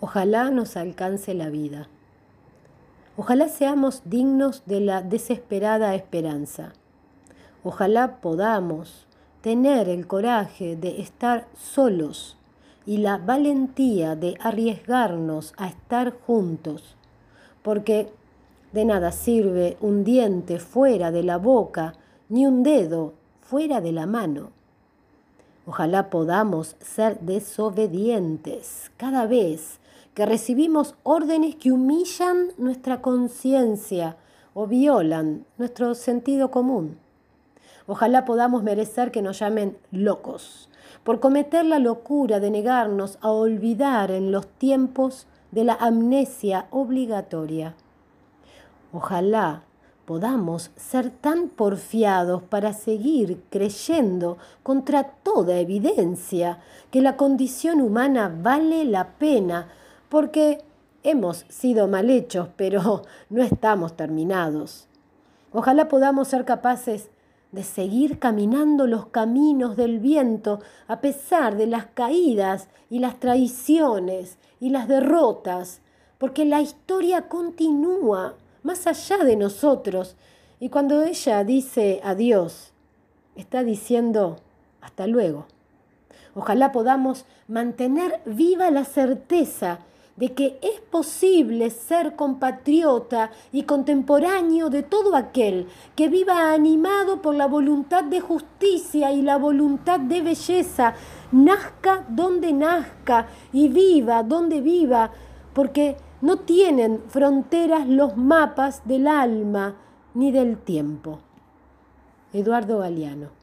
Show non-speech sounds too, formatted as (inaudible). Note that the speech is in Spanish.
Ojalá nos alcance la vida. Ojalá seamos dignos de la desesperada esperanza. Ojalá podamos tener el coraje de estar solos y la valentía de arriesgarnos a estar juntos, porque de nada sirve un diente fuera de la boca ni un dedo fuera de la mano. Ojalá podamos ser desobedientes cada vez que recibimos órdenes que humillan nuestra conciencia o violan nuestro sentido común. Ojalá podamos merecer que nos llamen locos por cometer la locura de negarnos a olvidar en los tiempos de la amnesia obligatoria. Ojalá podamos ser tan porfiados para seguir creyendo contra toda evidencia que la condición humana vale la pena porque hemos sido mal hechos, pero (laughs) no estamos terminados. Ojalá podamos ser capaces de seguir caminando los caminos del viento a pesar de las caídas y las traiciones y las derrotas, porque la historia continúa más allá de nosotros. Y cuando ella dice adiós, está diciendo hasta luego. Ojalá podamos mantener viva la certeza de que es posible ser compatriota y contemporáneo de todo aquel que viva animado por la voluntad de justicia y la voluntad de belleza, nazca donde nazca y viva donde viva, porque no tienen fronteras los mapas del alma ni del tiempo. Eduardo Galeano